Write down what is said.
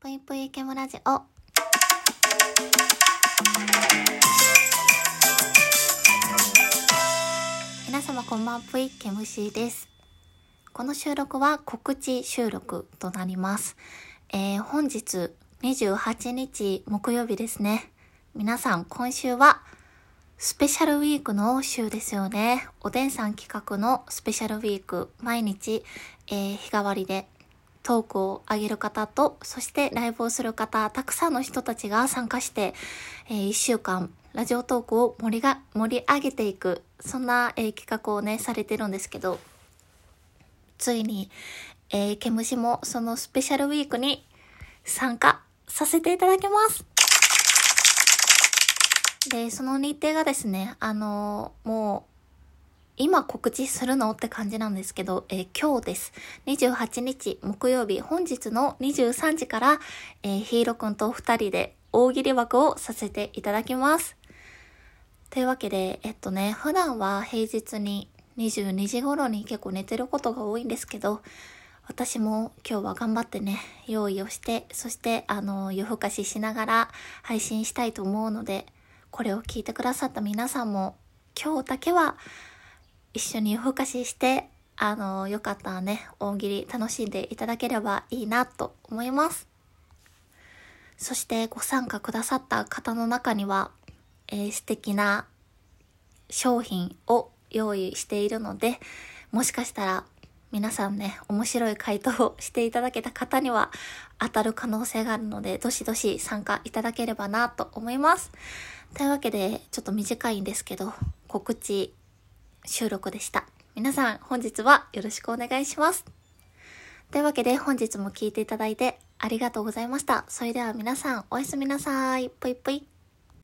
ぷいぷいケムラジオ。皆様こんばんぷいケムシーです。この収録は告知収録となります。えー、本日28日木曜日ですね。皆さん今週はスペシャルウィークの週ですよね。おでんさん企画のスペシャルウィーク、毎日、えー日替わりでトークを上げる方と、そしてライブをする方、たくさんの人たちが参加して、えー一週間、ラジオトークを盛りが、盛り上げていく、そんな、えー企画をね、されてるんですけど、ついに、えー、ケムシもそのスペシャルウィークに参加させていただきます。で、その日程がですね、あのーもう、今告知するのって感じなんですけど、えー今日です。28日木曜日、本日の23時から、えーヒーローくんと二人で大喜利枠をさせていただきます。というわけで、えっとね、普段は平日に22時頃に結構寝てることが多いんですけど、私も今日は頑張ってね、用意をして、そして、あの、夜更かししながら配信したいと思うので、これを聞いてくださった皆さんも、今日だけは一緒に夜更かしして、あの、よかったらね、大喜利楽しんでいただければいいなと思います。そしてご参加くださった方の中には、えー素敵な商品を用意しているので、もしかしたら皆さんね、面白い回答をしていただけた方には当たる可能性があるので、どしどし参加いただければなと思います。というわけで、ちょっと短いんですけど、告知収録でした。皆さん、本日はよろしくお願いします。というわけで、本日も聞いていただいてありがとうございました。それでは皆さん、おやすみなさい。ぽいぽい。